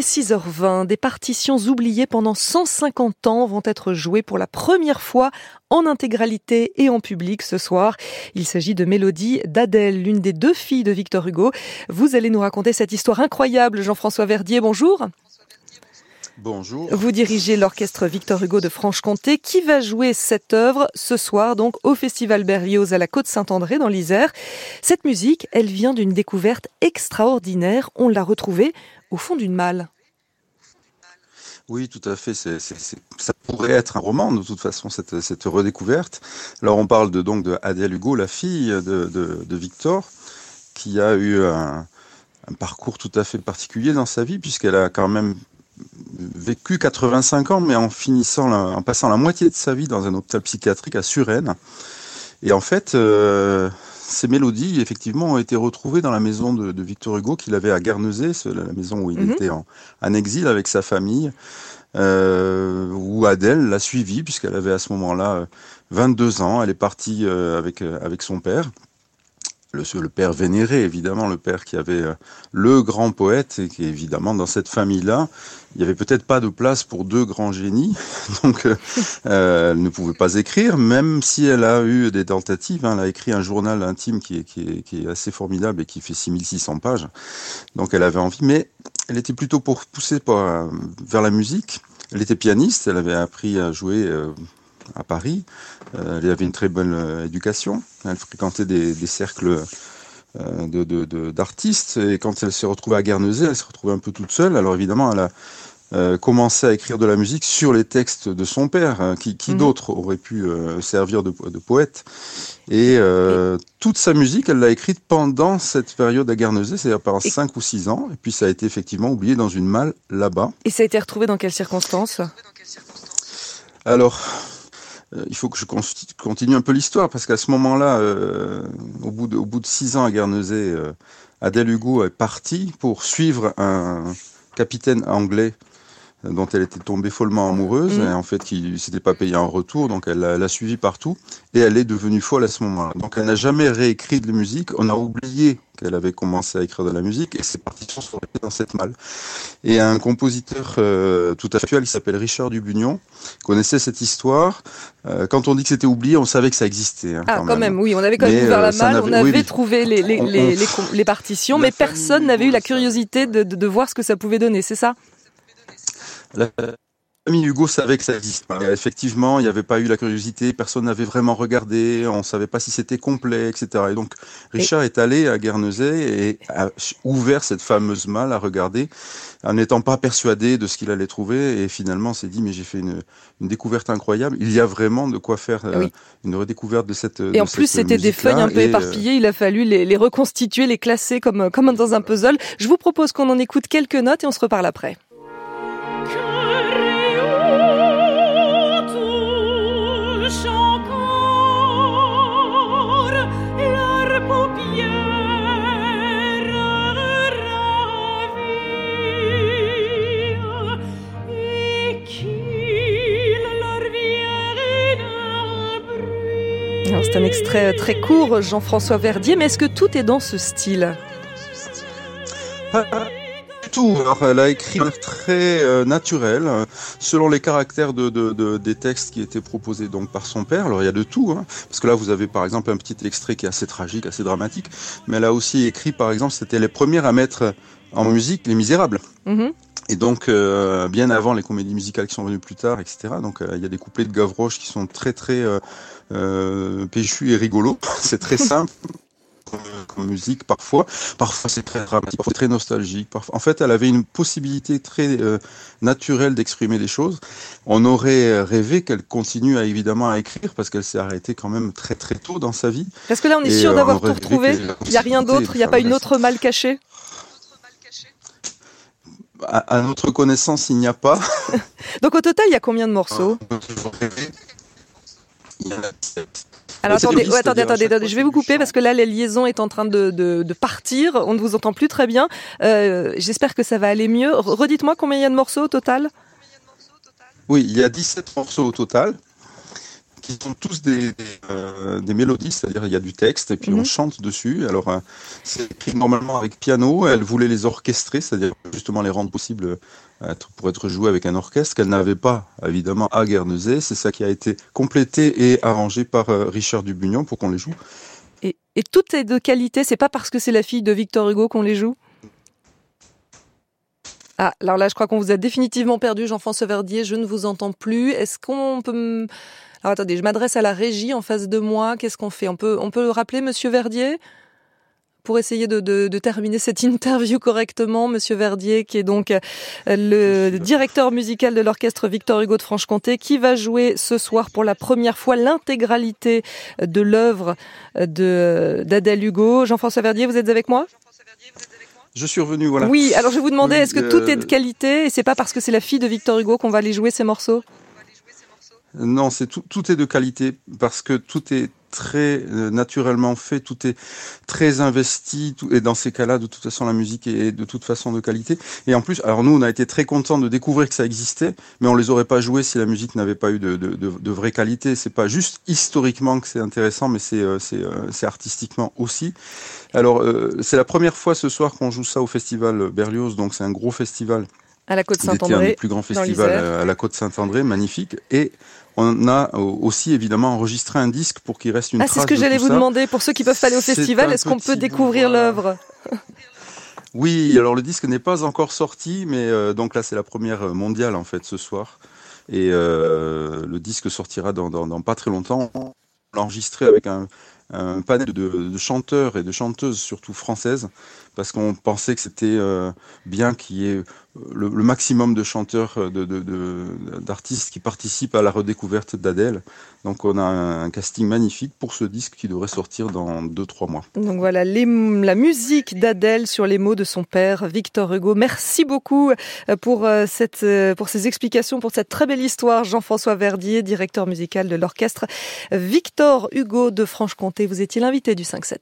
est 6h20. Des partitions oubliées pendant 150 ans vont être jouées pour la première fois en intégralité et en public ce soir. Il s'agit de Mélodie d'Adèle, l'une des deux filles de Victor Hugo. Vous allez nous raconter cette histoire incroyable, Jean-François Verdier. Bonjour. Bonjour. Vous dirigez l'orchestre Victor Hugo de Franche-Comté qui va jouer cette œuvre ce soir donc au Festival Berlioz à la Côte Saint-André dans l'Isère? Cette musique, elle vient d'une découverte extraordinaire. On l'a retrouvée au fond d'une malle. Oui, tout à fait. ça pourrait être un roman, de toute façon, cette, redécouverte. Alors, on parle de, donc de Adèle Hugo, la fille de, Victor, qui a eu un, parcours tout à fait particulier dans sa vie, puisqu'elle a quand même vécu 85 ans, mais en finissant, en passant la moitié de sa vie dans un hôpital psychiatrique à Suresnes. Et en fait, euh, ces mélodies, effectivement, ont été retrouvées dans la maison de, Victor Hugo qu'il avait à Guernesey, la maison où il mhm. était en, exil avec sa famille, euh, où Adèle l'a suivi, puisqu'elle avait à ce moment-là 22 euh, ans. Elle est partie euh, avec, avec son père le, le, père vénéré, évidemment, le père qui avait euh, le grand poète, et qui évidemment dans cette famille-là, il n'y avait peut-être pas de place pour deux grands génies, donc euh, euh, elle ne pouvait pas écrire, même si elle a eu des tentatives. Hein, elle a écrit un journal intime qui est, qui est, qui est assez formidable et qui fait 6600 pages, donc elle avait envie, mais elle était plutôt pour pousser vers la musique. Elle était pianiste, elle avait appris à jouer à Paris. Euh, elle avait une très bonne euh, éducation. Elle fréquentait des, cercles euh, d'artistes. et quand elle s'est retrouvée à Guernesey, elle s'est retrouvée un peu toute seule. Alors évidemment, elle a commencé à écrire de la musique sur les textes de son père. Hein, qui, qui mhm. d'autre aurait pu servir de, poète Et toute sa musique, elle l'a écrite pendant cette période à Guernesey, c'est-à-dire pendant 5 ou 6 ans. Et puis ça a été effectivement oublié dans une malle là-bas. Et ça a été retrouvé dans quelles circonstances? Alors, euh, il faut que je continue un peu l'histoire parce qu'à ce moment-là, euh, au, bout de, six ans à Guernesey, euh, Adèle Hugo est partie pour suivre un capitaine anglais dont elle était tombée follement amoureuse, mm. et en fait qui s'était pas payé en retour, donc elle l'a suivi partout, et elle est devenue folle à ce moment-là. Donc elle n'a jamais réécrit de musique, on a oublié qu'elle avait commencé à écrire de la musique, et ses partitions sont restées dans cette malle. Et un compositeur euh, tout à fait actuel, il s'appelle Richard Dubugnon, connaissait cette histoire. Euh, quand on dit que c'était oublié, on savait que ça existait. Hein, ah, quand, même. oui, on avait quand même ouvert la euh, malle, on avait trouvé les, les, les, les, partitions, mais personne n'avait eu la curiosité de, de, de voir ce que ça pouvait donner, c'est ça? La famille Hugo savait que ça existait. Effectivement, il n'y avait pas eu la curiosité, personne n'avait vraiment regardé, on ne savait pas si c'était complet, etc. Et donc, Richard est allé à Guernesey et a ouvert cette fameuse malle à regarder, en n'étant pas persuadé de ce qu'il allait trouver. Et finalement, s'est dit, mais j'ai fait une, découverte incroyable. Il y a vraiment de quoi faire euh, une redécouverte de cette. Et en plus, c'était des feuilles un peu euh, éparpillées. Il a fallu les, les reconstituer, les classer comme, comme dans un puzzle. Je vous propose qu'on en écoute quelques notes et on se reparle après. C'est un extrait très court, Jean-François Verdier, mais est-ce que tout est dans ce style? Tout. elle a écrit très euh, naturel, euh, selon les caractères de, des textes qui étaient proposés donc par son père. Alors il y a de tout, hein, parce que là vous avez par exemple un petit extrait qui est assez tragique, assez dramatique, mais elle a aussi écrit par exemple, c'était les premières à mettre en musique Les Misérables. Mm-hmm. Et donc, euh, bien avant les comédies musicales qui sont venues plus tard, etc. Donc, euh, il y a des couplets de Gavroche qui sont très, très euh, péchus et rigolos. c'est très simple. Comme, musique parfois, parfois c'est très dramatique, parfois très nostalgique. Parfois... En fait, elle avait une possibilité très naturelle d'exprimer des choses. On aurait rêvé qu'elle continue à, évidemment à écrire parce qu'elle s'est arrêtée quand même très très tôt dans sa vie. Parce que là, on est sûr d'avoir tout retrouvé. Il n'y a rien d'autre. Il n'y a pas une autre mal cachée à, notre connaissance, il n'y a pas. Donc au total, il y a combien de morceaux alors attendez, attendez, attendez, je vais vous couper parce que là, la liaison est en train de, partir. On ne vous entend plus très bien. Euh, j'espère que ça va aller mieux. Redites-moi combien il y a de morceaux au total? Oui, il y a 17 morceaux au total qui sont tous des, des, mélodies, c'est-à-dire il y a du texte et puis on mhm. chante dessus. Alors c'est écrit normalement avec piano. Elle voulait les orchestrer, c'est-à-dire justement les rendre possibles pour être joué avec un orchestre qu'elle n'avait pas évidemment à Guernesey. C'est ça qui a été complété et arrangé par Richard Dubugnon pour qu'on les joue. Et, et tout est de qualité. C'est pas parce que c'est la fille de Victor Hugo qu'on les joue? Ah, alors là, je crois qu'on vous a définitivement perdu, Jean-François Verdier. Je ne vous entends plus. Est-ce qu'on peut Alors attendez, je m'adresse à la régie en face de moi. Qu'est-ce qu'on fait? On peut, on peut le rappeler, Monsieur Verdier? Pour essayer de, de, terminer cette interview correctement, Monsieur Verdier, qui est donc euh, le directeur musical de l'orchestre Victor Hugo de Franche-Comté, qui va jouer ce soir pour la première fois l'intégralité de l'œuvre de d'Adèle Hugo. Jean-François Verdier, vous êtes avec moi? Je suis revenu, voilà. Oui, alors je vous demandais, est-ce que tout est de euh, qualité et c'est pas parce que c'est la fille de Victor Hugo qu'on va aller jouer ces morceaux? Non, c'est tout, tout est de qualité parce que tout est très euh, naturellement fait, tout est très investi, et dans ces cas-là, de toute façon, la musique est de toute façon de qualité. Et en plus, alors nous, on a été très contents de découvrir que ça existait, mais on les aurait pas joués si la musique n'avait pas eu de, de, de, de vraie qualité. C'est pas juste historiquement que c'est intéressant, mais c'est euh, euh, c'est artistiquement aussi. Alors, c'est la première fois ce soir qu'on joue ça au festival Berlioz, donc c'est un gros festival à la côte Saint-André. un des plus grands festivals à la côte Saint-André, magnifique. Et on a aussi évidemment enregistré un disque pour qu'il reste une ah, c'est ce que j'allais vous demander. Pour ceux qui peuvent pas aller au festival, est-ce qu'on peut découvrir l'œuvre? Oui, alors le disque n'est pas encore sorti, mais euh, donc là c'est la première mondiale en fait ce soir. Et euh, le disque sortira dans, dans, pas très longtemps. On l'a enregistré avec un, un panel de, de, chanteurs et de chanteuses, surtout françaises, parce qu'on pensait que c'était euh, bien qu'il y ait le, maximum de chanteurs, d'artistes de, qui participent à la redécouverte d'Adèle. Donc on a un, casting magnifique pour ce disque qui devrait sortir dans 2-3 mois. Donc voilà, la musique d'Adèle sur les mots de son père, Victor Hugo. Merci beaucoup euh, pour, euh, cette, pour ces explications, pour cette très belle histoire. Jean-François Verdier, directeur musical de l'orchestre Victor Hugo de Franche-Comté. Vous étiez l'invité du 5-7.